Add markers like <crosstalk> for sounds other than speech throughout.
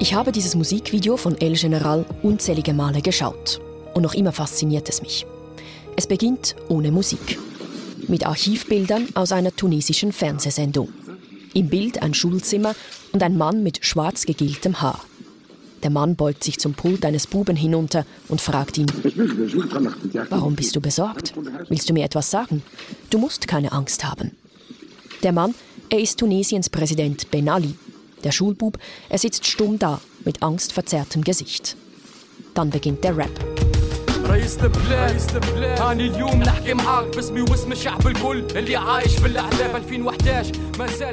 Ich habe dieses Musikvideo von El General unzählige Male geschaut. Und noch immer fasziniert es mich. Es beginnt ohne Musik. Mit Archivbildern aus einer tunesischen Fernsehsendung. Im Bild ein Schulzimmer und ein Mann mit schwarz gegeltem Haar. Der Mann beugt sich zum Pult eines Buben hinunter und fragt ihn, Warum bist du besorgt? Willst du mir etwas sagen? Du musst keine Angst haben. Der Mann, er ist Tunesiens Präsident Ben Ali. Der Schulbub, er sitzt stumm da, mit angstverzerrtem Gesicht. Dann beginnt der Rap. رئيس البلاد هاني اليوم نحكي معاك باسمي واسم الشعب الكل اللي عايش في الاحلام 2011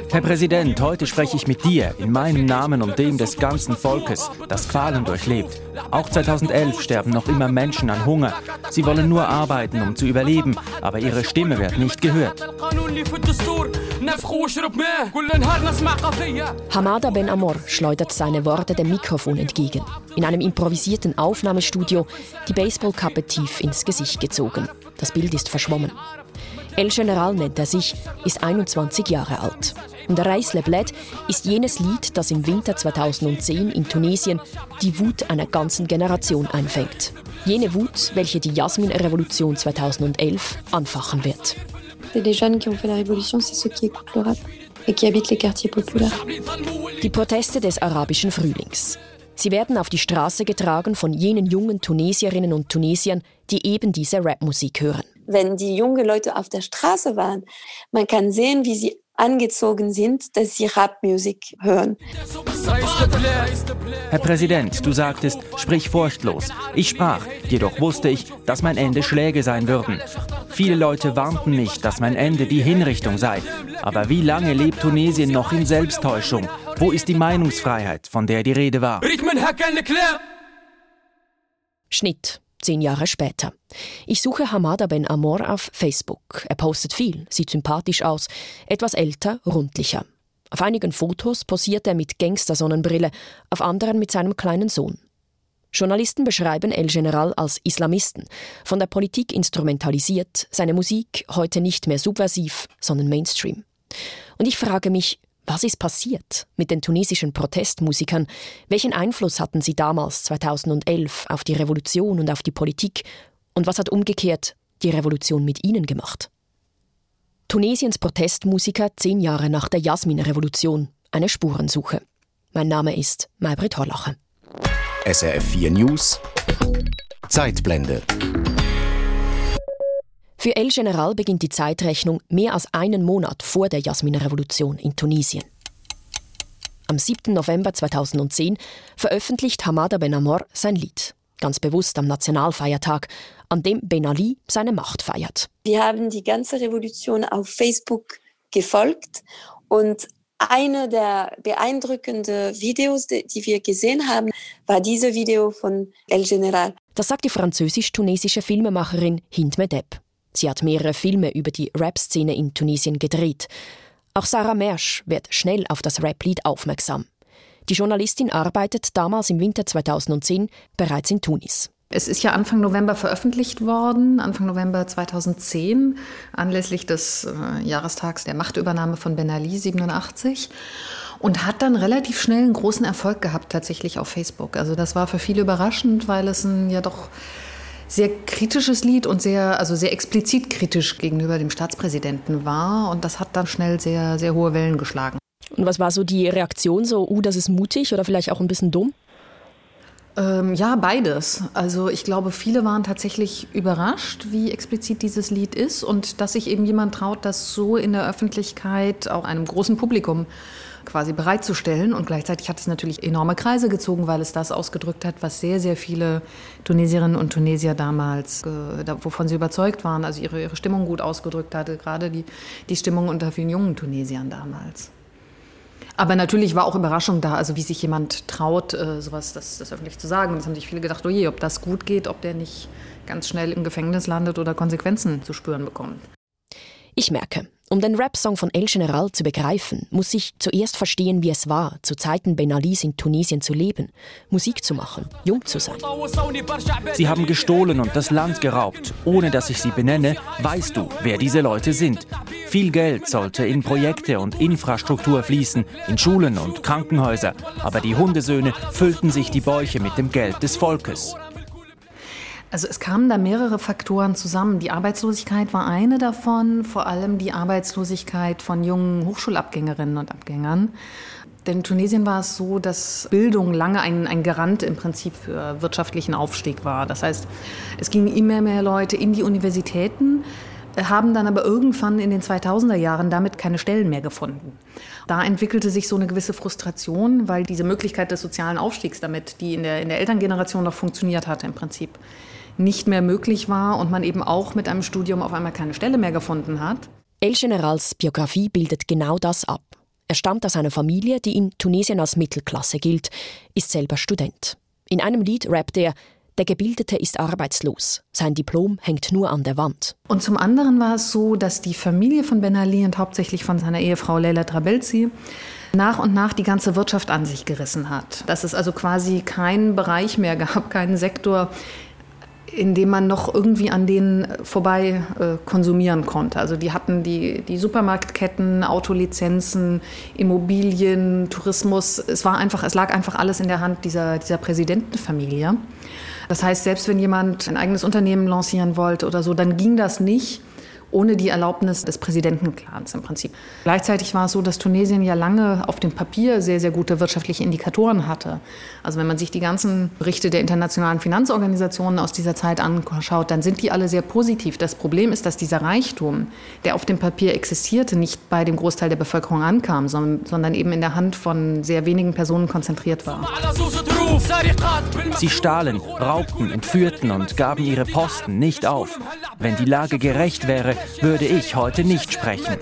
Herr Präsident, heute spreche ich mit dir in meinem Namen und dem des ganzen Volkes, das Qualen durchlebt. Auch 2011 sterben noch immer Menschen an Hunger. Sie wollen nur arbeiten, um zu überleben, aber ihre Stimme wird nicht gehört. Hamada Ben Amor schleudert seine Worte dem Mikrofon entgegen. In einem improvisierten Aufnahmestudio, die Baseballkappe tief ins Gesicht gezogen. Das Bild ist verschwommen. El General nennt er sich, ist 21 Jahre alt. Und Reis Le Bled ist jenes Lied, das im Winter 2010 in Tunesien die Wut einer ganzen Generation einfängt. Jene Wut, welche die Jasmin-Revolution 2011 anfachen wird. Les jeunes qui ont fait la révolution, c'est ceux qui écoutent le rap et qui habitent les quartiers populaires. Die Proteste des arabischen Frühlings. Sie werden auf die Straße getragen von jenen jungen Tunesierinnen und Tunesiern, die eben diese Rapmusik hören. Wenn die jungen Leute auf der Straße waren, man kann sehen, wie sie angezogen sind, dass sie Rapmusik hören. Herr Präsident, du sagtest, sprich furchtlos. Ich sprach, jedoch wusste ich, dass mein Ende Schläge sein würden. Viele Leute warnten mich, dass mein Ende die Hinrichtung sei. Aber wie lange lebt Tunesien noch in Selbsttäuschung? Wo ist die Meinungsfreiheit, von der die Rede war? Schnitt zehn Jahre später. Ich suche Hamada Ben Amor auf Facebook. Er postet viel, sieht sympathisch aus, etwas älter, rundlicher. Auf einigen Fotos posiert er mit Gangstersonnenbrille, auf anderen mit seinem kleinen Sohn. Journalisten beschreiben El General als Islamisten, von der Politik instrumentalisiert, seine Musik heute nicht mehr subversiv, sondern Mainstream. Und ich frage mich, was ist passiert mit den tunesischen Protestmusikern? Welchen Einfluss hatten sie damals, 2011, auf die Revolution und auf die Politik? Und was hat umgekehrt die Revolution mit ihnen gemacht? Tunesiens Protestmusiker zehn Jahre nach der Jasmin-Revolution. Eine Spurensuche. Mein Name ist Maybrit Horlacher. SRF 4 News Zeitblende für El General beginnt die Zeitrechnung mehr als einen Monat vor der Jasmin-Revolution in Tunesien. Am 7. November 2010 veröffentlicht Hamada Ben Amor sein Lied. Ganz bewusst am Nationalfeiertag, an dem Ben Ali seine Macht feiert. Wir haben die ganze Revolution auf Facebook gefolgt und eine der beeindruckenden Videos, die wir gesehen haben, war dieses Video von El General. Das sagt die französisch-tunesische Filmemacherin Hind Medeb. Sie hat mehrere Filme über die Rap-Szene in Tunesien gedreht. Auch Sarah Mersch wird schnell auf das Rap-Lied aufmerksam. Die Journalistin arbeitet damals im Winter 2010 bereits in Tunis. Es ist ja Anfang November veröffentlicht worden, Anfang November 2010, anlässlich des äh, Jahrestags der Machtübernahme von Ben Ali 87 und hat dann relativ schnell einen großen Erfolg gehabt tatsächlich auf Facebook. Also das war für viele überraschend, weil es ein ja doch sehr kritisches Lied und sehr, also sehr explizit kritisch gegenüber dem Staatspräsidenten war. Und das hat dann schnell sehr, sehr hohe Wellen geschlagen. Und was war so die Reaktion? So, uh, das ist mutig oder vielleicht auch ein bisschen dumm? Ähm, ja, beides. Also ich glaube, viele waren tatsächlich überrascht, wie explizit dieses Lied ist und dass sich eben jemand traut, das so in der Öffentlichkeit auch einem großen Publikum quasi bereitzustellen. Und gleichzeitig hat es natürlich enorme Kreise gezogen, weil es das ausgedrückt hat, was sehr, sehr viele Tunesierinnen und Tunesier damals, äh, wovon sie überzeugt waren, also ihre, ihre Stimmung gut ausgedrückt hatte, gerade die, die Stimmung unter vielen jungen Tunesiern damals. Aber natürlich war auch Überraschung da, also wie sich jemand traut, äh, sowas das, das öffentlich zu sagen. Das haben sich viele gedacht, oh je, ob das gut geht, ob der nicht ganz schnell im Gefängnis landet oder Konsequenzen zu spüren bekommt. Ich merke, Um den Rap-Song von El General zu begreifen, muss ich zuerst verstehen, wie es war, zu Zeiten Ben Alis in Tunesien zu leben, Musik zu machen, jung zu sein. Sie haben gestohlen und das Land geraubt. Ohne dass ich sie benenne, weißt du, wer diese Leute sind. Viel Geld sollte in Projekte und Infrastruktur fließen, in Schulen und Krankenhäuser. Aber die Hundesöhne füllten sich die Bäuche mit dem Geld des Volkes. Also es kamen da mehrere Faktoren zusammen. Die Arbeitslosigkeit war eine davon, vor allem die Arbeitslosigkeit von jungen Hochschulabgängerinnen und Abgängern. Denn in Tunesien war es so, dass Bildung lange ein, ein Garant im Prinzip für wirtschaftlichen Aufstieg war. Das heißt, es gingen immer mehr Leute in die Universitäten, haben dann aber irgendwann in den 2000er Jahren damit keine Stellen mehr gefunden. Da entwickelte sich so eine gewisse Frustration, weil diese Möglichkeit des sozialen Aufstiegs damit, die in der, in der Elterngeneration noch funktioniert hatte im Prinzip, nicht mehr möglich war und man eben auch mit einem Studium auf einmal keine Stelle mehr gefunden hat. El Generals Biografie bildet genau das ab. Er stammt aus einer Familie, die in Tunesien als Mittelklasse gilt, ist selber Student. In einem Lied rappt er, der Gebildete ist arbeitslos. Sein Diplom hängt nur an der Wand. Und zum anderen war es so, dass die Familie von Ben Ali und hauptsächlich von seiner Ehefrau Leila Trabelsi nach und nach die ganze Wirtschaft an sich gerissen hat. Dass es also quasi keinen Bereich mehr gab, <laughs> keinen Sektor, in dem man noch irgendwie an denen vorbei äh, konsumieren konnte. Also die hatten die, die Supermarktketten, Autolizenzen, Immobilien, Tourismus. Es war einfach, es lag einfach alles in der Hand dieser, dieser Präsidentenfamilie. Das heißt, selbst wenn jemand ein eigenes Unternehmen lancieren wollte oder so, dann ging das nicht ohne die Erlaubnis des Präsidentenclans im Prinzip. Gleichzeitig war es so, dass Tunesien ja lange auf dem Papier sehr, sehr gute wirtschaftliche Indikatoren hatte. Also wenn man sich die ganzen Berichte der internationalen Finanzorganisationen aus dieser Zeit anschaut, dann sind die alle sehr positiv. Das Problem ist, dass dieser Reichtum, der auf dem Papier existierte, nicht bei dem Großteil der Bevölkerung ankam, sondern eben in der Hand von sehr wenigen Personen konzentriert war. Sie stahlen, raubten, entführten und gaben ihre Posten nicht auf. Wenn die Lage gerecht wäre, würde ich heute nicht sprechen.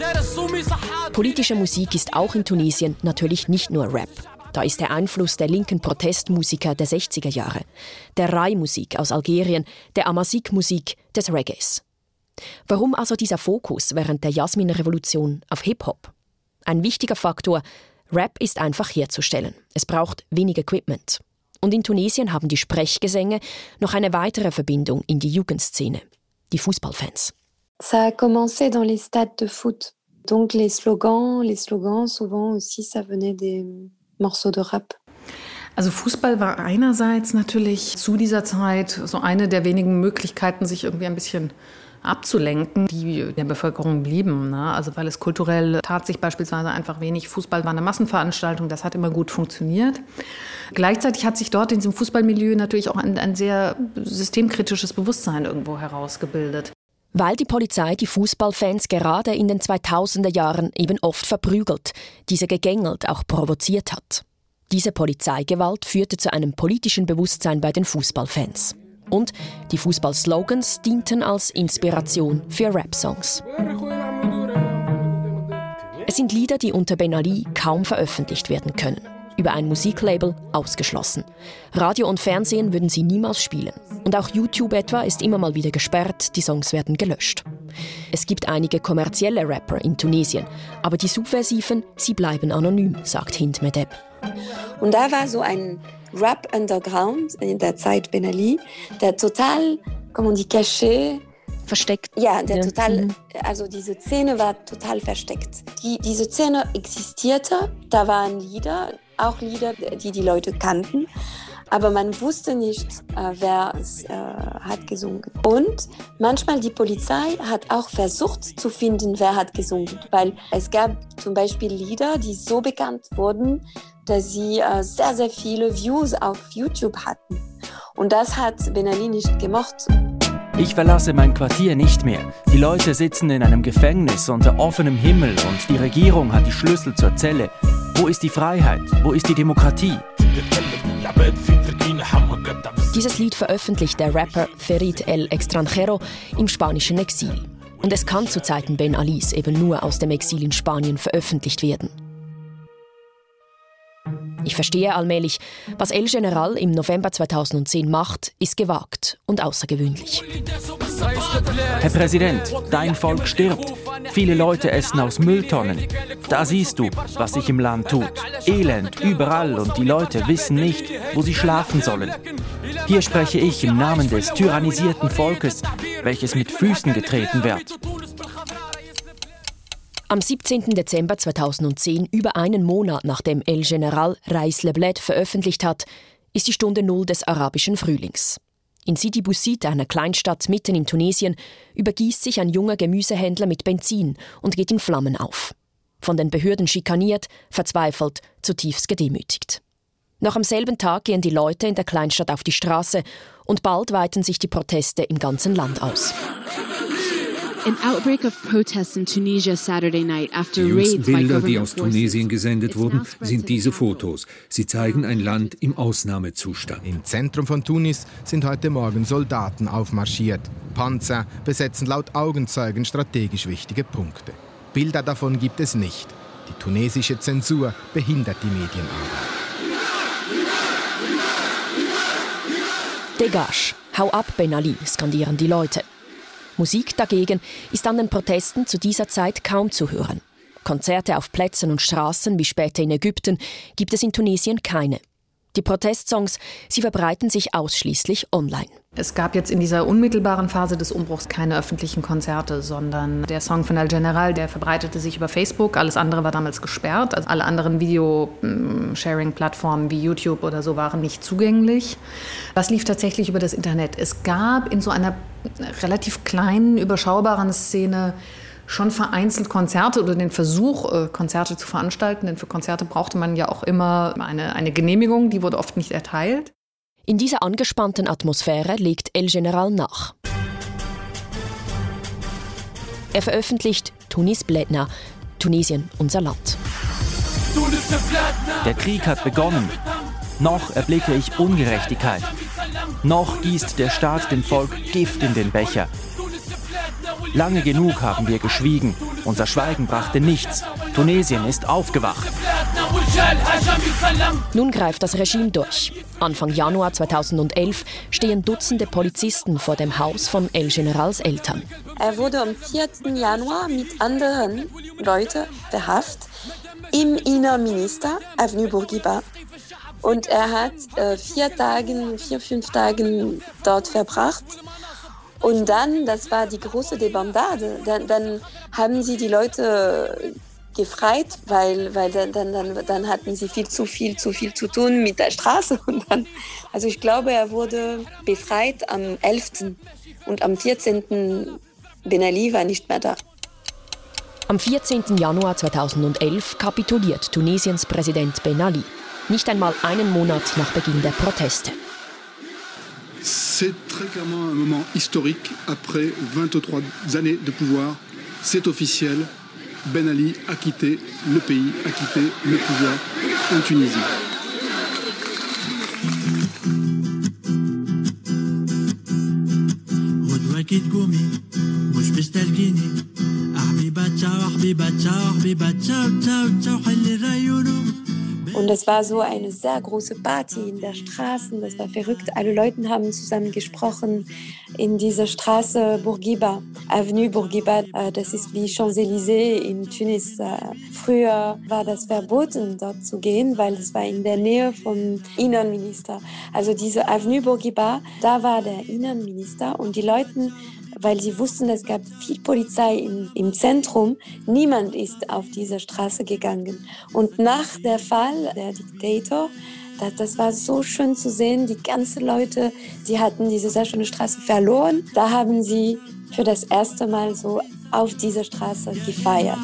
Politische Musik ist auch in Tunesien natürlich nicht nur Rap. Da ist der Einfluss der linken Protestmusiker der 60er Jahre, der Rai-Musik aus Algerien, der Amazigh-Musik des Reggaes. Warum also dieser Fokus während der Jasmin-Revolution auf Hip-Hop? Ein wichtiger Faktor, Rap ist einfach herzustellen. Es braucht wenig Equipment. Und in Tunesien haben die Sprechgesänge noch eine weitere Verbindung in die Jugendszene, die Fußballfans. Ça a commencé dans les stades de foot. Donc les slogans, les slogans, souvent aussi, ça venait des morceaux de rap. Also Fußball war einerseits natürlich zu dieser Zeit so eine der wenigen Möglichkeiten, sich irgendwie ein bisschen abzulenken, die der Bevölkerung blieben. Ne? Also weil es kulturell tat sich beispielsweise einfach wenig. Fußball war eine Massenveranstaltung, das hat immer gut funktioniert. Gleichzeitig hat sich dort in diesem Fußballmilieu natürlich auch ein, ein sehr systemkritisches Bewusstsein irgendwo herausgebildet weil die Polizei die Fußballfans gerade in den 2000er Jahren eben oft verprügelt, diese gegängelt, auch provoziert hat. Diese Polizeigewalt führte zu einem politischen Bewusstsein bei den Fußballfans. Und die Fußballslogans dienten als Inspiration für Rap-Songs. Es sind Lieder, die unter Ben Ali kaum veröffentlicht werden können über ein Musiklabel ausgeschlossen. Radio und Fernsehen würden sie niemals spielen. Und auch YouTube etwa ist immer mal wieder gesperrt, die Songs werden gelöscht. Es gibt einige kommerzielle Rapper in Tunesien, aber die Subversiven, sie bleiben anonym, sagt Hind Medeb. Und da war so ein Rap Underground in der Zeit Ben Ali, der total, comment on dit, caché, versteckt. Ja, der ja. total, mhm. also diese Szene war total versteckt. Die, diese Szene existierte, da waren Lieder, auch Lieder, die die Leute kannten, aber man wusste nicht, äh, wer es äh, hat gesungen. Und manchmal die Polizei hat auch versucht zu finden, wer hat gesungen, weil es gab zum Beispiel Lieder, die so bekannt wurden, dass sie äh, sehr, sehr viele Views auf YouTube hatten. Und das hat Ben Ali nicht gemocht. Ich verlasse mein Quartier nicht mehr. Die Leute sitzen in einem Gefängnis unter offenem Himmel und die Regierung hat die Schlüssel zur Zelle. Wo ist die Freiheit? Wo ist die Demokratie? Dieses Lied veröffentlicht der Rapper Ferid El Extranjero im spanischen Exil. Und es kann zu Zeiten Ben Alis eben nur aus dem Exil in Spanien veröffentlicht werden. Ich verstehe allmählich, was El General im November 2010 macht, ist gewagt und außergewöhnlich. Herr Präsident, dein Volk stirbt. Viele Leute essen aus Mülltonnen. Da siehst du, was sich im Land tut. Elend überall und die Leute wissen nicht, wo sie schlafen sollen. Hier spreche ich im Namen des tyrannisierten Volkes, welches mit Füßen getreten wird. Am 17. Dezember 2010, über einen Monat nachdem El General Reis Leblet veröffentlicht hat, ist die Stunde Null des arabischen Frühlings. In Sidi Bouzid, einer Kleinstadt mitten in Tunesien, übergießt sich ein junger Gemüsehändler mit Benzin und geht in Flammen auf. Von den Behörden schikaniert, verzweifelt, zutiefst gedemütigt. Noch am selben Tag gehen die Leute in der Kleinstadt auf die Straße und bald weiten sich die Proteste im ganzen Land aus. Die jüngsten Bilder, die aus Tunesien gesendet wurden, sind diese Fotos. Sie zeigen ein Land im Ausnahmezustand. Im Zentrum von Tunis sind heute Morgen Soldaten aufmarschiert. Panzer besetzen laut Augenzeugen strategisch wichtige Punkte. Bilder davon gibt es nicht. Die tunesische Zensur behindert die Medienarbeit. Degage, hau ab, Ben Ali, skandieren die Leute. Musik dagegen ist an den Protesten zu dieser Zeit kaum zu hören. Konzerte auf Plätzen und Straßen wie später in Ägypten gibt es in Tunesien keine. Die Protestsongs, sie verbreiten sich ausschließlich online. Es gab jetzt in dieser unmittelbaren Phase des Umbruchs keine öffentlichen Konzerte, sondern der Song von El General, der verbreitete sich über Facebook. Alles andere war damals gesperrt. Also alle anderen Video-Sharing-Plattformen wie YouTube oder so waren nicht zugänglich. Was lief tatsächlich über das Internet? Es gab in so einer relativ kleinen, überschaubaren Szene schon vereinzelt Konzerte oder den Versuch, äh, Konzerte zu veranstalten. Denn für Konzerte brauchte man ja auch immer eine, eine Genehmigung, die wurde oft nicht erteilt. In dieser angespannten Atmosphäre legt El General nach. Er veröffentlicht Tunis Bledna, Tunesien, unser Land. Der Krieg hat begonnen. Noch erblicke ich Ungerechtigkeit. Noch gießt der Staat dem Volk Gift in den Becher. Lange genug haben wir geschwiegen. Unser Schweigen brachte nichts. Tunesien ist aufgewacht. Nun greift das Regime durch. Anfang Januar 2011 stehen Dutzende Polizisten vor dem Haus von El Generals Eltern. Er wurde am 4. Januar mit anderen Leuten verhaftet im Innenminister Avenue Bourguiba. Und er hat äh, vier Tage, vier, fünf Tage dort verbracht. Und dann, das war die große Debandade, dann, dann haben sie die Leute gefreit, weil, weil dann, dann, dann, hatten sie viel zu viel, zu viel zu tun mit der Straße. Und dann, also ich glaube, er wurde befreit am 11. und am 14. Ben Ali war nicht mehr da. Am 14. Januar 2011 kapituliert Tunesiens Präsident Ben Ali, nicht einmal einen Monat nach Beginn der Proteste. C'est très clairement un moment historique après 23 années de pouvoir. C'est officiel. Ben Ali a quitté le pays, a quitté le pouvoir en Tunisie. Und es war so eine sehr große Party in der Straße. Das war verrückt. Alle Leute haben zusammen gesprochen in dieser Straße Bourguiba, Avenue Bourguiba. Äh, das ist wie Champs-Élysées in Tunis. Äh, früher war das verboten, dort zu gehen, weil es war in der Nähe vom Innenminister. Also diese Avenue Bourguiba, da war der Innenminister und die Leute weil sie wussten, es gab viel Polizei im, im Zentrum. Niemand ist auf diese Straße gegangen. Und nach der Fall der Diktator, das, das war so schön zu sehen, die ganzen Leute, die hatten diese sehr schöne Straße verloren. Da haben sie für das erste Mal so auf dieser Straße gefeiert.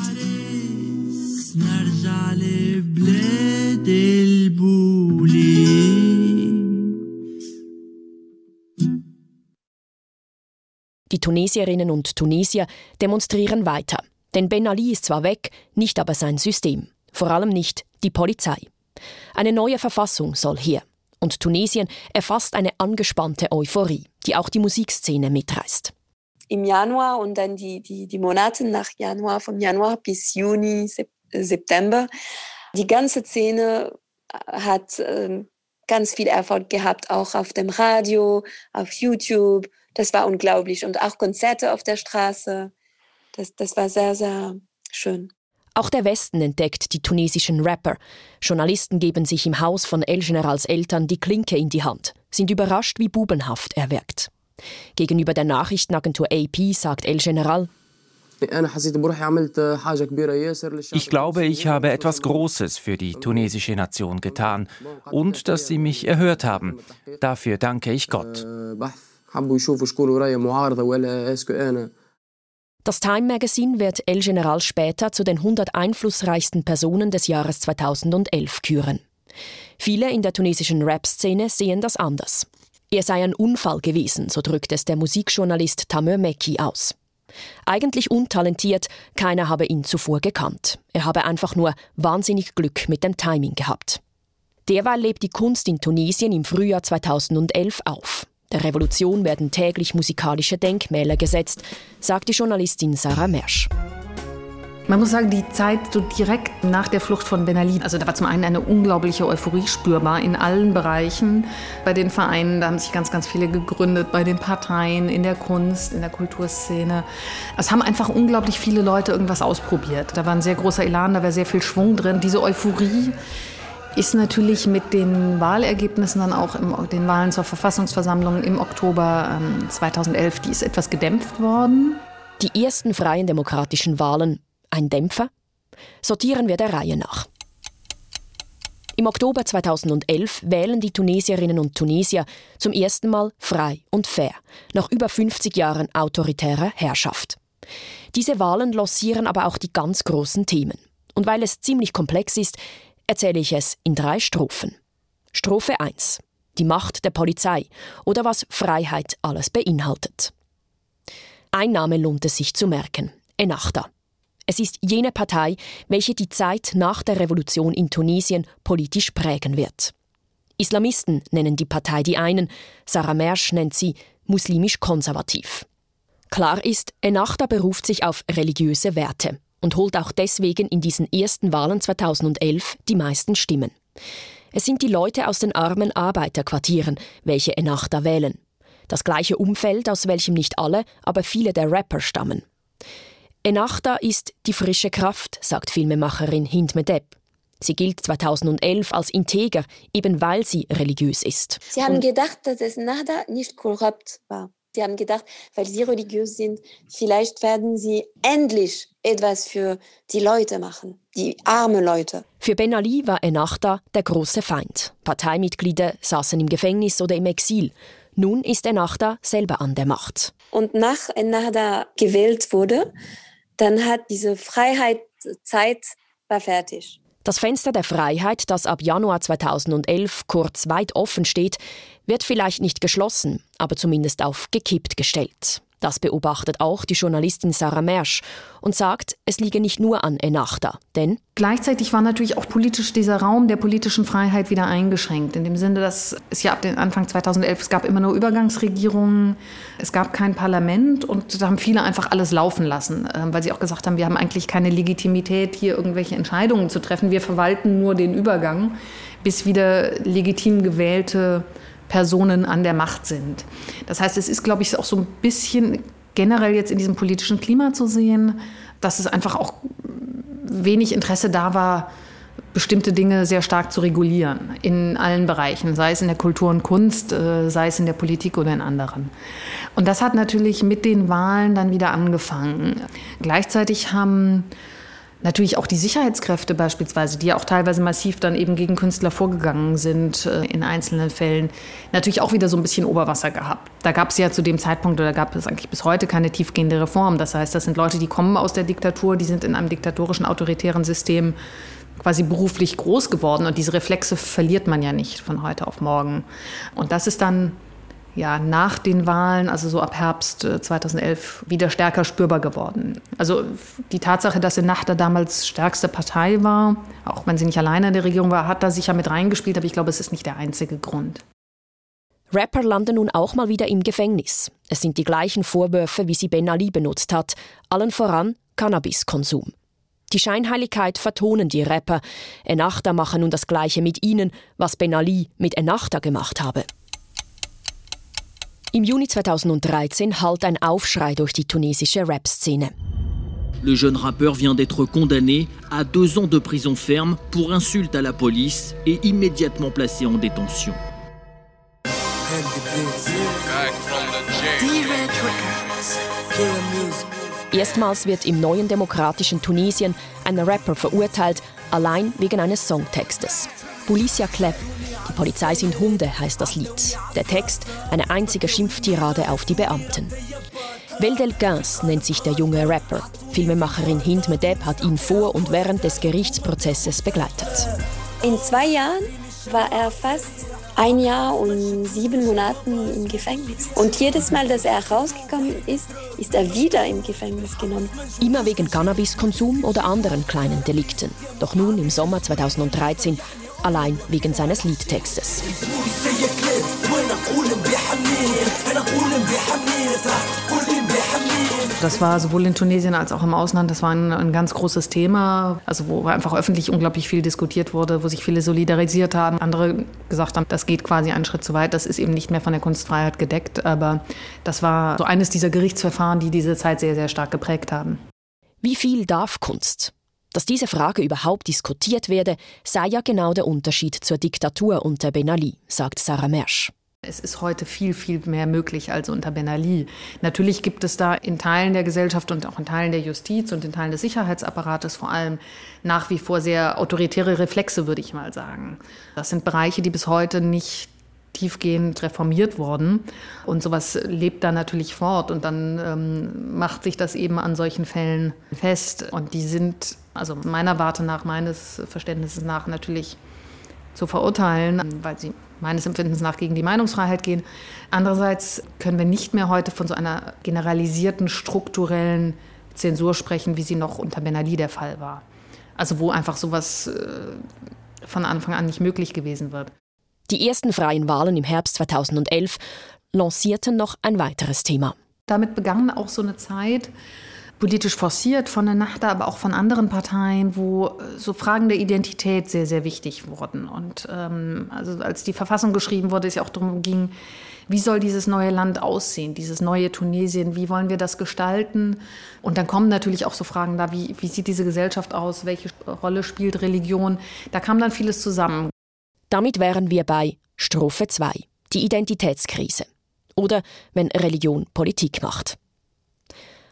Die Tunesierinnen und Tunesier demonstrieren weiter. Denn Ben Ali ist zwar weg, nicht aber sein System. Vor allem nicht die Polizei. Eine neue Verfassung soll her. Und Tunesien erfasst eine angespannte Euphorie, die auch die Musikszene mitreißt. Im Januar und dann die, die, die Monate nach Januar, vom Januar bis Juni, September, die ganze Szene hat äh, ganz viel Erfolg gehabt, auch auf dem Radio, auf YouTube, das war unglaublich. Und auch Konzerte auf der Straße. Das, das war sehr, sehr schön. Auch der Westen entdeckt die tunesischen Rapper. Journalisten geben sich im Haus von El Generals Eltern die Klinke in die Hand, sind überrascht, wie bubenhaft er wirkt. Gegenüber der Nachrichtenagentur AP sagt El General, ich glaube, ich habe etwas Großes für die tunesische Nation getan und dass sie mich erhört haben. Dafür danke ich Gott. Das Time Magazine wird El General später zu den 100 einflussreichsten Personen des Jahres 2011 küren. Viele in der tunesischen Rap-Szene sehen das anders. Er sei ein Unfall gewesen, so drückt es der Musikjournalist Tamir Meki aus. Eigentlich untalentiert, keiner habe ihn zuvor gekannt. Er habe einfach nur wahnsinnig Glück mit dem Timing gehabt. Derweil lebt die Kunst in Tunesien im Frühjahr 2011 auf. Der Revolution werden täglich musikalische Denkmäler gesetzt, sagt die Journalistin Sarah Mersch. Man muss sagen, die Zeit so direkt nach der Flucht von Ben Ali, also da war zum einen eine unglaubliche Euphorie spürbar in allen Bereichen. Bei den Vereinen, da haben sich ganz, ganz viele gegründet, bei den Parteien, in der Kunst, in der Kulturszene. Es haben einfach unglaublich viele Leute irgendwas ausprobiert. Da war ein sehr großer Elan, da war sehr viel Schwung drin. Diese Euphorie ist natürlich mit den Wahlergebnissen dann auch im, den Wahlen zur Verfassungsversammlung im Oktober ähm, 2011, die ist etwas gedämpft worden. Die ersten freien demokratischen Wahlen ein Dämpfer? Sortieren wir der Reihe nach. Im Oktober 2011 wählen die Tunesierinnen und Tunesier zum ersten Mal frei und fair, nach über 50 Jahren autoritärer Herrschaft. Diese Wahlen lossieren aber auch die ganz großen Themen. Und weil es ziemlich komplex ist, erzähle ich es in drei Strophen. Strophe 1. Die Macht der Polizei oder was Freiheit alles beinhaltet. Ein Name lohnt es sich zu merken. Ennahda. Es ist jene Partei, welche die Zeit nach der Revolution in Tunesien politisch prägen wird. Islamisten nennen die Partei die einen, Sarah Mersch nennt sie muslimisch konservativ. Klar ist, Ennahda beruft sich auf religiöse Werte und holt auch deswegen in diesen ersten Wahlen 2011 die meisten Stimmen. Es sind die Leute aus den armen Arbeiterquartieren, welche Ennahda wählen. Das gleiche Umfeld, aus welchem nicht alle, aber viele der Rapper stammen. Enachta ist die frische Kraft, sagt Filmemacherin Hind Medeb. Sie gilt 2011 als integer, eben weil sie religiös ist. Sie haben gedacht, dass es Nahda nicht korrupt war. Sie haben gedacht, weil sie religiös sind, vielleicht werden sie endlich etwas für die Leute machen, die armen Leute. Für Ben Ali war Ennahda der große Feind. Parteimitglieder saßen im Gefängnis oder im Exil. Nun ist Ennahda selber an der Macht. Und nach Ennahda gewählt wurde, dann hat diese Freiheitszeit war fertig. Das Fenster der Freiheit, das ab Januar 2011 kurz weit offen steht, wird vielleicht nicht geschlossen, aber zumindest auf gekippt gestellt. Das beobachtet auch die Journalistin Sarah Mersch und sagt, es liege nicht nur an Ennahda, denn gleichzeitig war natürlich auch politisch dieser Raum der politischen Freiheit wieder eingeschränkt. In dem Sinne, dass es ja ab dem Anfang 2011 es gab immer nur Übergangsregierungen, es gab kein Parlament und da haben viele einfach alles laufen lassen, äh, weil sie auch gesagt haben, wir haben eigentlich keine Legitimität, hier irgendwelche Entscheidungen zu treffen. Wir verwalten nur den Übergang, bis wieder legitim gewählte Personen an der Macht sind. Das heißt, es ist, glaube ich, auch so ein bisschen generell jetzt in diesem politischen Klima zu sehen, dass es einfach auch wenig Interesse da war, bestimmte Dinge sehr stark zu regulieren in allen Bereichen, sei es in der Kultur und Kunst, äh, sei es in der Politik oder in anderen. Und das hat natürlich mit den Wahlen dann wieder angefangen. Gleichzeitig haben Natürlich auch die Sicherheitskräfte beispielsweise, die ja auch teilweise massiv dann eben gegen Künstler vorgegangen sind äh, in einzelnen Fällen, natürlich auch wieder so ein bisschen Oberwasser gehabt. Da gab es ja zu dem Zeitpunkt oder gab es eigentlich bis heute keine tiefgehende Reform. Das heißt, das sind Leute, die kommen aus der Diktatur, die sind in einem diktatorischen, autoritären System quasi beruflich groß geworden und diese Reflexe verliert man ja nicht von heute auf morgen. Und das ist dann ja, nach den Wahlen, also so ab Herbst 2011, äh, wieder stärker spürbar geworden. Also die Tatsache, dass Ennahda damals stärkste Partei war, auch wenn sie nicht alleine in der Regierung war, hat da sicher mit reingespielt, aber ich glaube, es ist nicht der einzige Grund. Rapper landen nun auch mal wieder im Gefängnis. Es sind die gleichen Vorwürfe, wie sie Ben Ali benutzt hat, allen voran Cannabiskonsum. Die Scheinheiligkeit vertonen die Rapper. Ennahda mache nun das Gleiche mit ihnen, was Ben Ali mit Ennahda gemacht habe. Im Juni 2013 hallt ein Aufschrei durch die tunesische Rap-Szene. Le jeune rappeur vient d'être condamné à deux ans de prison ferme pour insulte à la police et immédiatement placé en détention. Erstmals wird im neuen demokratischen Tunesien ein Rapper verurteilt, allein wegen eines Songtextes. Policia Kleb, die Polizei sind Hunde, heißt das Lied. Der Text eine einzige Schimpftirade auf die Beamten. Veldel Gans nennt sich der junge Rapper. Filmemacherin Hind Medeb hat ihn vor und während des Gerichtsprozesses begleitet. In zwei Jahren war er fast ein Jahr und sieben Monaten im Gefängnis. Und jedes Mal, dass er rausgekommen ist, ist er wieder im Gefängnis genommen. Immer wegen Cannabiskonsum oder anderen kleinen Delikten. Doch nun im Sommer 2013 allein wegen seines Liedtextes. Das war sowohl in Tunesien als auch im Ausland, das war ein, ein, ganz großes Thema, also wo einfach öffentlich unglaublich viel diskutiert wurde, wo sich viele solidarisiert haben, andere gesagt haben, das geht quasi einen Schritt zu weit, das ist eben nicht mehr von der Kunstfreiheit gedeckt, aber das war so eines dieser Gerichtsverfahren, die diese Zeit sehr, sehr stark geprägt haben. Wie viel darf Kunst? Dass diese Frage überhaupt diskutiert werde, sei ja genau der Unterschied zur Diktatur unter Ben Ali, sagt Sarah Mersch. Es ist heute viel, viel mehr möglich als unter Ben Ali. Natürlich gibt es da in Teilen der Gesellschaft und auch in Teilen der Justiz und in Teilen des Sicherheitsapparates vor allem nach wie vor sehr autoritäre Reflexe, würde ich mal sagen. Das sind Bereiche, die bis heute nicht tiefgehend reformiert wurden. Und sowas lebt da natürlich fort. Und dann ähm, macht sich das eben an solchen Fällen fest. Und die sind, also meiner Warte nach, meines Verständnisses nach, natürlich zu verurteilen, weil sie meines Empfindens nach gegen die Meinungsfreiheit gehen. Andererseits können wir nicht mehr heute von so einer generalisierten strukturellen Zensur sprechen, wie sie noch unter Ben Ali der Fall war. Also wo einfach sowas äh, von Anfang an nicht möglich gewesen wird. Die ersten freien Wahlen im Herbst 2011 lancierten noch ein weiteres Thema. Damit begann auch so eine Zeit, politisch forciert von der Nachda, aber auch von anderen Parteien, wo äh, so Fragen der Identität sehr, sehr wichtig wurden. Und ähm, also als die Verfassung geschrieben wurde, es ja auch darum ging, wie soll dieses neue Land aussehen, dieses neue Tunesien, wie wollen wir das gestalten? Und dann kommen natürlich auch so Fragen da, wie, wie sieht diese Gesellschaft aus, welche Rolle spielt Religion? Da kam dann vieles zusammen. Damit wären wir bei Strophe 2, die Identitätskrise. Oder wenn Religion Politik macht.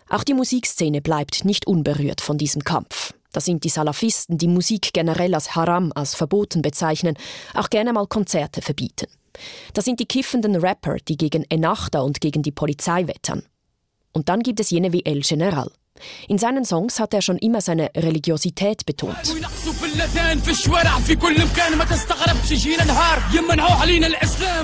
Auch die Musikszene bleibt nicht unberührt von diesem Kampf. Da sind die Salafisten, die Musik generell als Haram, als verboten bezeichnen, auch gerne mal Konzerte verbieten. Da sind die kiffenden Rapper, die gegen Ennahda und gegen die Polizei wettern. Und dann gibt es jene wie El General. In seinen Songs hat er schon immer seine Religiosität betont.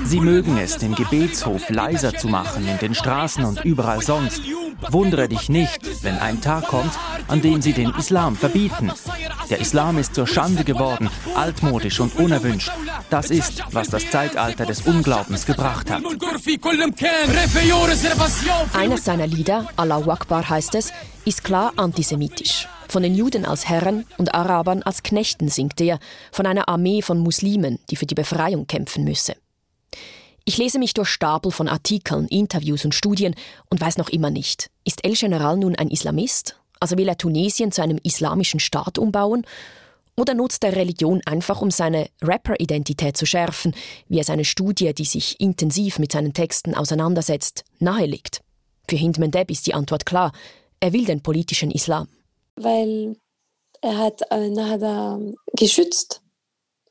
Sie mögen es, den Gebetshof leiser zu machen in den Straßen und überall sonst. Wundere dich nicht, wenn ein Tag kommt, an dem sie den Islam verbieten. Der Islam ist zur Schande geworden, altmodisch und unerwünscht. Das ist, was das Zeitalter des Unglaubens gebracht hat. Eines seiner Lieder, Allahu Akbar heißt es, ist klar antisemitisch. Von den Juden als Herren und Arabern als Knechten singt er, von einer Armee von Muslimen, die für die Befreiung kämpfen müsse. Ich lese mich durch Stapel von Artikeln, Interviews und Studien und weiß noch immer nicht, ist El General nun ein Islamist? Also will er Tunesien zu einem islamischen Staat umbauen? Oder nutzt er Religion einfach, um seine Rapper-Identität zu schärfen, wie es eine Studie, die sich intensiv mit seinen Texten auseinandersetzt, nahelegt? Für Hind Mendeb ist die Antwort klar. Er will den politischen Islam. Weil er hat äh, Nahda geschützt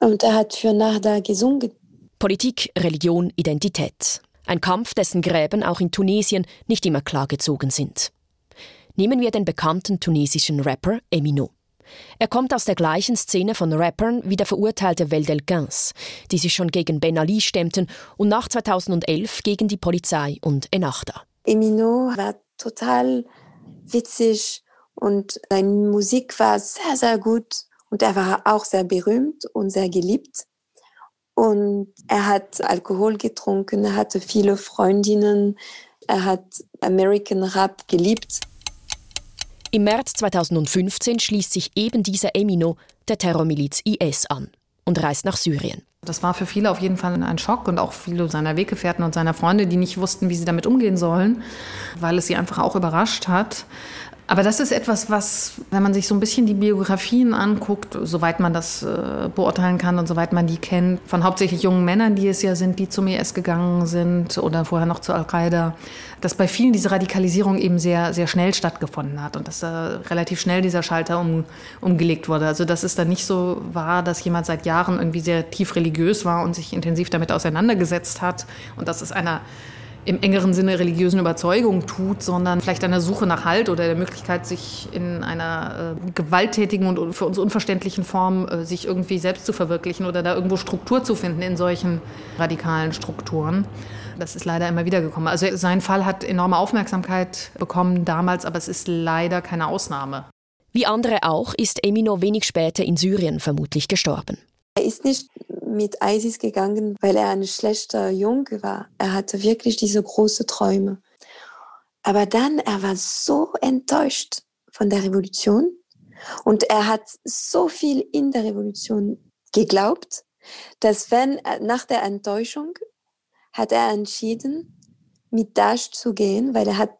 und er hat für Nahda gesungen. Politik, Religion, Identität. Ein Kampf, dessen Gräben auch in Tunesien nicht immer klar gezogen sind. Nehmen wir den bekannten tunesischen Rapper Emino. Er kommt aus der gleichen Szene von Rappern wie der verurteilte Veldel Gans, die sich schon gegen Ben Ali stemmten und nach 2011 gegen die Polizei und Ennahda. Emino war total witzig und seine Musik war sehr, sehr gut und er war auch sehr berühmt und sehr geliebt. Und er hat Alkohol getrunken, er hatte viele Freundinnen, er hat American Rap geliebt. Im März 2015 schließt sich eben dieser Emino der Terrormiliz IS an und reist nach Syrien. Das war für viele auf jeden Fall ein Schock und auch viele seiner Weggefährten und seiner Freunde, die nicht wussten, wie sie damit umgehen sollen, weil es sie einfach auch überrascht hat. Aber das ist etwas, was, wenn man sich so ein bisschen die Biografien anguckt, soweit man das äh, beurteilen kann und soweit man die kennt, von hauptsächlich jungen Männern, die es ja sind, die zum IS gegangen sind oder vorher noch zu Al-Qaida, dass bei vielen diese Radikalisierung eben sehr, sehr schnell stattgefunden hat und dass äh, relativ schnell dieser Schalter um, umgelegt wurde. Also dass es dann nicht so war, dass jemand seit Jahren irgendwie sehr tief religiös war und sich intensiv damit auseinandergesetzt hat und dass es einer im engeren Sinne religiösen Überzeugung tut, sondern vielleicht einer Suche nach Halt oder der Möglichkeit, sich in einer äh, gewalttätigen und für uns unverständlichen Form äh, sich irgendwie selbst zu verwirklichen oder da irgendwo Struktur zu finden in solchen radikalen Strukturen. Das ist leider immer wieder gekommen. Also sein Fall hat enorme Aufmerksamkeit bekommen damals, aber es ist leider keine Ausnahme. Wie andere auch ist Emino wenig später in Syrien vermutlich gestorben. Er ist nicht mit ISIS gegangen, weil er ein schlechter Junge war. Er hatte wirklich diese großen Träume. Aber dann, er war so enttäuscht von der Revolution und er hat so viel in der Revolution geglaubt, dass wenn nach der Enttäuschung hat er entschieden, mit Daesh zu gehen, weil er hat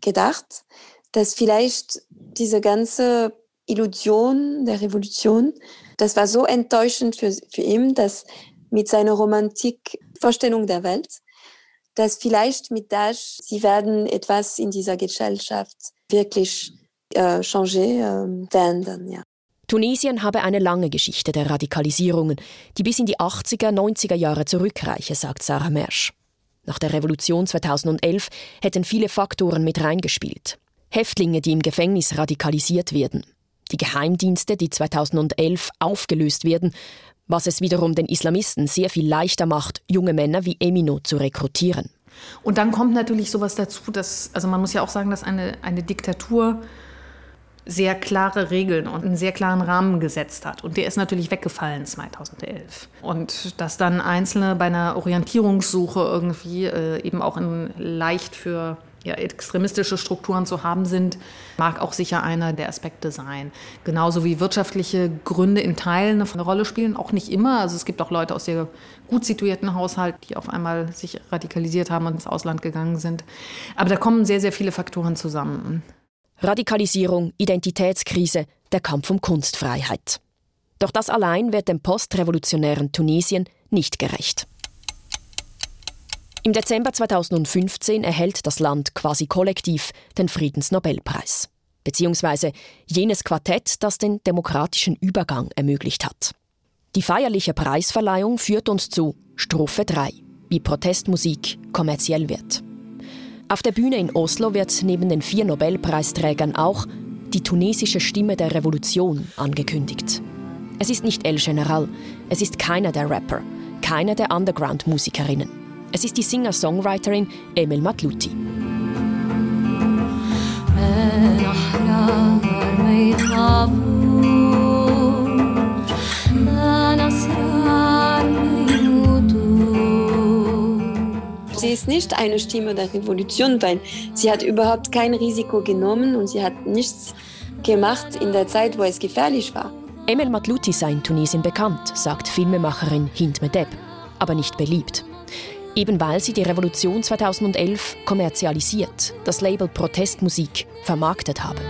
gedacht, dass vielleicht diese ganze Illusion der Revolution das war so enttäuschend für, für ihn, dass mit seiner Romantikvorstellung der Welt, dass vielleicht mit Dash sie werden etwas in dieser Gesellschaft wirklich äh, changer, äh, verändern. Ja. Tunesien habe eine lange Geschichte der Radikalisierungen, die bis in die 80er, 90er Jahre zurückreiche, sagt Sarah Mersch. Nach der Revolution 2011 hätten viele Faktoren mit reingespielt. Häftlinge, die im Gefängnis radikalisiert werden, die Geheimdienste, die 2011 aufgelöst werden, was es wiederum den Islamisten sehr viel leichter macht, junge Männer wie Emino zu rekrutieren. Und dann kommt natürlich sowas dazu, dass, also man muss ja auch sagen, dass eine, eine Diktatur sehr klare Regeln und einen sehr klaren Rahmen gesetzt hat. Und der ist natürlich weggefallen 2011. Und dass dann Einzelne bei einer Orientierungssuche irgendwie äh, eben auch in leicht für ja, extremistische Strukturen zu haben sind, mag auch sicher einer der Aspekte sein. Genauso wie wirtschaftliche Gründe in Teilen eine Rolle spielen, auch nicht immer. Also es gibt auch Leute aus sehr gut situierten Haushalten, die auf einmal sich radikalisiert haben und ins Ausland gegangen sind. Aber da kommen sehr, sehr viele Faktoren zusammen. Radikalisierung, Identitätskrise, der Kampf um Kunstfreiheit. Doch das allein wird dem postrevolutionären Tunesien nicht gerecht. Im Dezember 2015 erhält das Land quasi kollektiv den Friedensnobelpreis. Beziehungsweise jenes Quartett, das den demokratischen Übergang ermöglicht hat. Die feierliche Preisverleihung führt uns zu Strophe 3, wie Protestmusik kommerziell wird. Auf der Bühne in Oslo wird neben den vier Nobelpreisträgern auch die tunesische Stimme der Revolution angekündigt. Es ist nicht El General, es ist keiner der Rapper, keiner der Underground-Musikerinnen. Es ist die Singer-Songwriterin Emel Matluti. Sie ist nicht eine Stimme der Revolution, weil sie hat überhaupt kein Risiko genommen und sie hat nichts gemacht in der Zeit, wo es gefährlich war. Emel Matluti sei in Tunesien bekannt, sagt Filmemacherin Hind Medeb, aber nicht beliebt. Eben weil sie die Revolution 2011 kommerzialisiert, das Label Protestmusik vermarktet habe.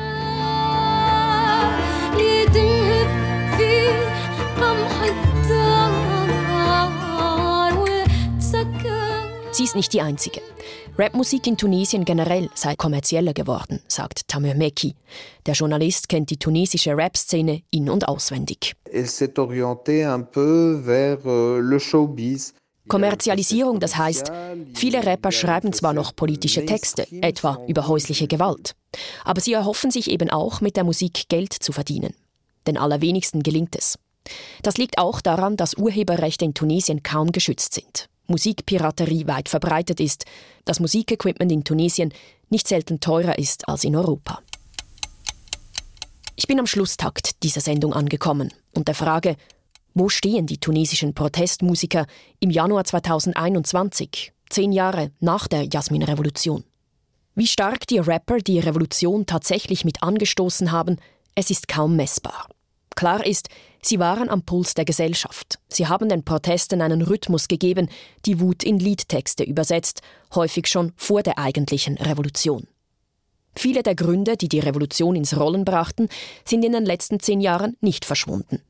Sie ist nicht die einzige. Rapmusik in Tunesien generell sei kommerzieller geworden, sagt Tamir Meki. Der Journalist kennt die tunesische Rap-Szene in- und auswendig. Elle s'est orientée un peu vers euh, le showbiz. Kommerzialisierung, das heißt, viele Rapper schreiben zwar noch politische Texte, etwa über häusliche Gewalt, aber sie erhoffen sich eben auch, mit der Musik Geld zu verdienen. Den allerwenigsten gelingt es. Das liegt auch daran, dass Urheberrechte in Tunesien kaum geschützt sind. Musikpiraterie weit verbreitet ist, dass Musikequipment in Tunesien nicht selten teurer ist als in Europa. Ich bin am Schlusstakt dieser Sendung angekommen und der Frage, wo stehen die tunesischen Protestmusiker im Januar 2021, zehn Jahre nach der Jasmin-Revolution? Wie stark die Rapper die Revolution tatsächlich mit angestoßen haben, es ist kaum messbar. Klar ist, sie waren am Puls der Gesellschaft. Sie haben den Protesten einen Rhythmus gegeben, die Wut in Liedtexte übersetzt, häufig schon vor der eigentlichen Revolution. Viele der Gründe, die die Revolution ins Rollen brachten, sind in den letzten zehn Jahren nicht verschwunden.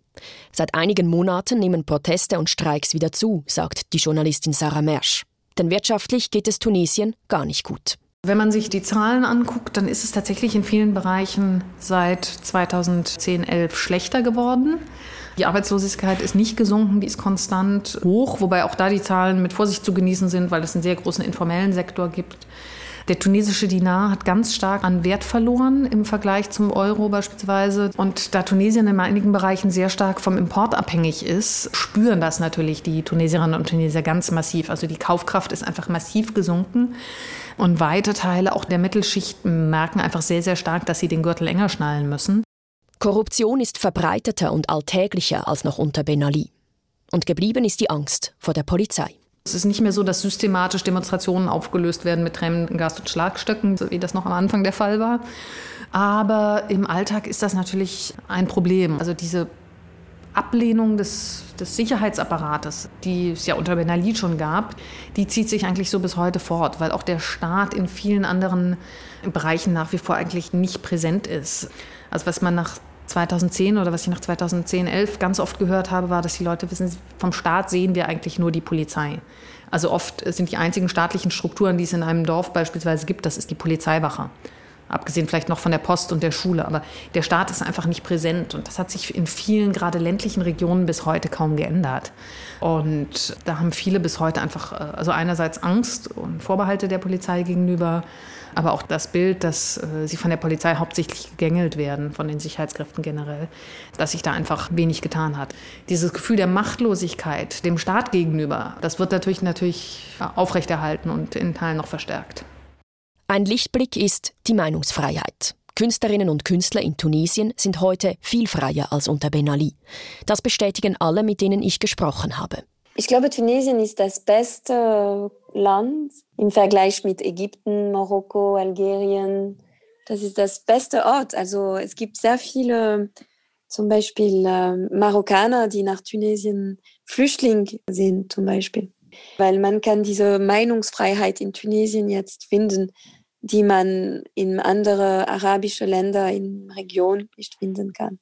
Seit einigen Monaten nehmen Proteste und Streiks wieder zu, sagt die Journalistin Sarah Mersch. Denn wirtschaftlich geht es Tunesien gar nicht gut. Wenn man sich die Zahlen anguckt, dann ist es tatsächlich in vielen Bereichen seit 2010, 11 schlechter geworden. Die Arbeitslosigkeit ist nicht gesunken, die ist konstant hoch, wobei auch da die Zahlen mit Vorsicht zu genießen sind, weil es einen sehr großen informellen Sektor gibt. Der tunesische Dinar hat ganz stark an Wert verloren im Vergleich zum Euro beispielsweise. Und da Tunesien in einigen Bereichen sehr stark vom Import abhängig ist, spüren das natürlich die Tunesierinnen und Tunesier ganz massiv. Also die Kaufkraft ist einfach massiv gesunken. Und weite Teile auch der Mittelschicht merken einfach sehr, sehr stark, dass sie den Gürtel enger schnallen müssen. Korruption ist verbreiteter und alltäglicher als noch unter Ben Ali. Und geblieben ist die Angst vor der Polizei. Es ist nicht mehr so, dass systematisch Demonstrationen aufgelöst werden mit Tränengas und Schlagstöcken, wie das noch am Anfang der Fall war. Aber im Alltag ist das natürlich ein Problem. Also diese Ablehnung des, des Sicherheitsapparates, die es ja unter Ben Ali schon gab, die zieht sich eigentlich so bis heute fort, weil auch der Staat in vielen anderen Bereichen nach wie vor eigentlich nicht präsent ist. Also was man nach 2010 oder was ich nach 2010, 11 ganz oft gehört habe, war, dass die Leute wissen, vom Staat sehen wir eigentlich nur die Polizei. Also oft sind die einzigen staatlichen Strukturen, die es in einem Dorf beispielsweise gibt, das ist die Polizeiwache. Abgesehen vielleicht noch von der Post und der Schule. Aber der Staat ist einfach nicht präsent. Und das hat sich in vielen, gerade ländlichen Regionen bis heute kaum geändert. Und da haben viele bis heute einfach, äh, also einerseits Angst und Vorbehalte der Polizei gegenüber, aber auch das Bild, dass äh, sie von der Polizei hauptsächlich gegängelt werden, von den Sicherheitskräften generell, dass sich da einfach wenig getan hat. Dieses Gefühl der Machtlosigkeit dem Staat gegenüber, das wird natürlich, natürlich aufrechterhalten und in Teilen noch verstärkt. Ein Lichtblick ist die Meinungsfreiheit. Künstlerinnen und Künstler in Tunesien sind heute viel freier als unter Ben Ali. Das bestätigen alle, mit denen ich gesprochen habe. Ich glaube, Tunesien ist das beste Land im Vergleich mit Ägypten, Marokko, Algerien. Das ist das beste Ort. Also es gibt sehr viele, zum Beispiel äh, Marokkaner, die nach Tunesien Flüchtling sind, zum Beispiel. Weil man kann diese Meinungsfreiheit in Tunesien jetzt finden, die man in andere arabische Länder in Region nicht finden kann.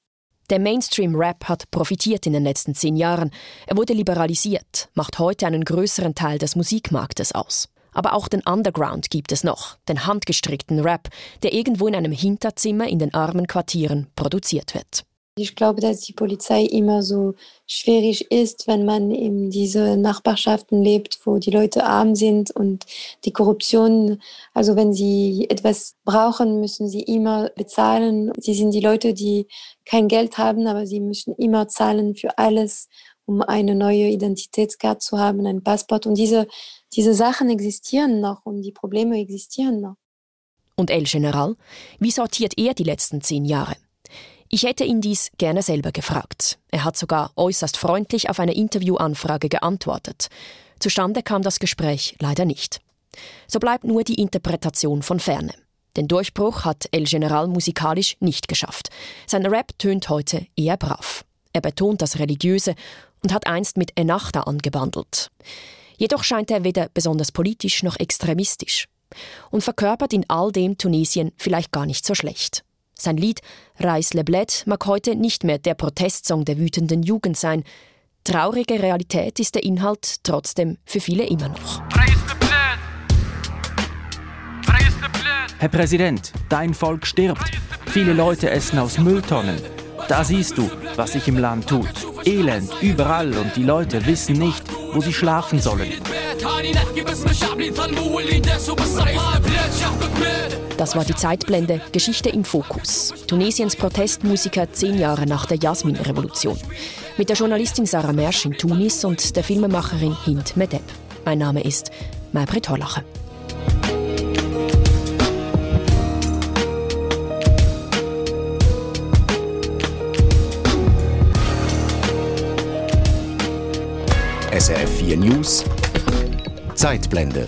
Der Mainstream-Rap hat profitiert in den letzten zehn Jahren. Er wurde liberalisiert, macht heute einen größeren Teil des Musikmarktes aus. Aber auch den Underground gibt es noch, den handgestrickten Rap, der irgendwo in einem Hinterzimmer in den armen Quartieren produziert wird. Ich glaube, dass die Polizei immer so schwierig ist, wenn man in diese Nachbarschaften lebt, wo die Leute arm sind und die Korruption, also wenn sie etwas brauchen, müssen sie immer bezahlen. Sie sind die Leute, die kein Geld haben, aber sie müssen immer zahlen für alles, um eine neue Identitätskarte zu haben, ein Passport. Und diese, diese Sachen existieren noch und die Probleme existieren noch. Und El General, wie sortiert er die letzten zehn Jahre? Ich hätte ihn dies gerne selber gefragt. Er hat sogar äußerst freundlich auf eine Interviewanfrage geantwortet. Zustande kam das Gespräch leider nicht. So bleibt nur die Interpretation von Ferne. Den Durchbruch hat El General musikalisch nicht geschafft. Sein Rap tönt heute eher brav. Er betont das Religiöse und hat einst mit Enachta angebandelt. Jedoch scheint er weder besonders politisch noch extremistisch und verkörpert in all dem Tunesien vielleicht gar nicht so schlecht. Sein Lied Reis le Bled mag heute nicht mehr der Protestsong der wütenden Jugend sein. Traurige Realität ist der Inhalt trotzdem für viele immer noch. Herr Präsident, dein Volk stirbt. Viele Leute essen aus Mülltonnen. Da siehst du, was sich im Land tut. Elend überall und die Leute wissen nicht, wo sie schlafen sollen. Das war die Zeitblende Geschichte im Fokus. Tunesiens Protestmusiker zehn Jahre nach der Jasmin-Revolution. Mit der Journalistin Sarah Mersch in Tunis und der Filmemacherin Hind Medeb. Mein Name ist Maybrit Hollacher. SRF 4 News. Zeitblende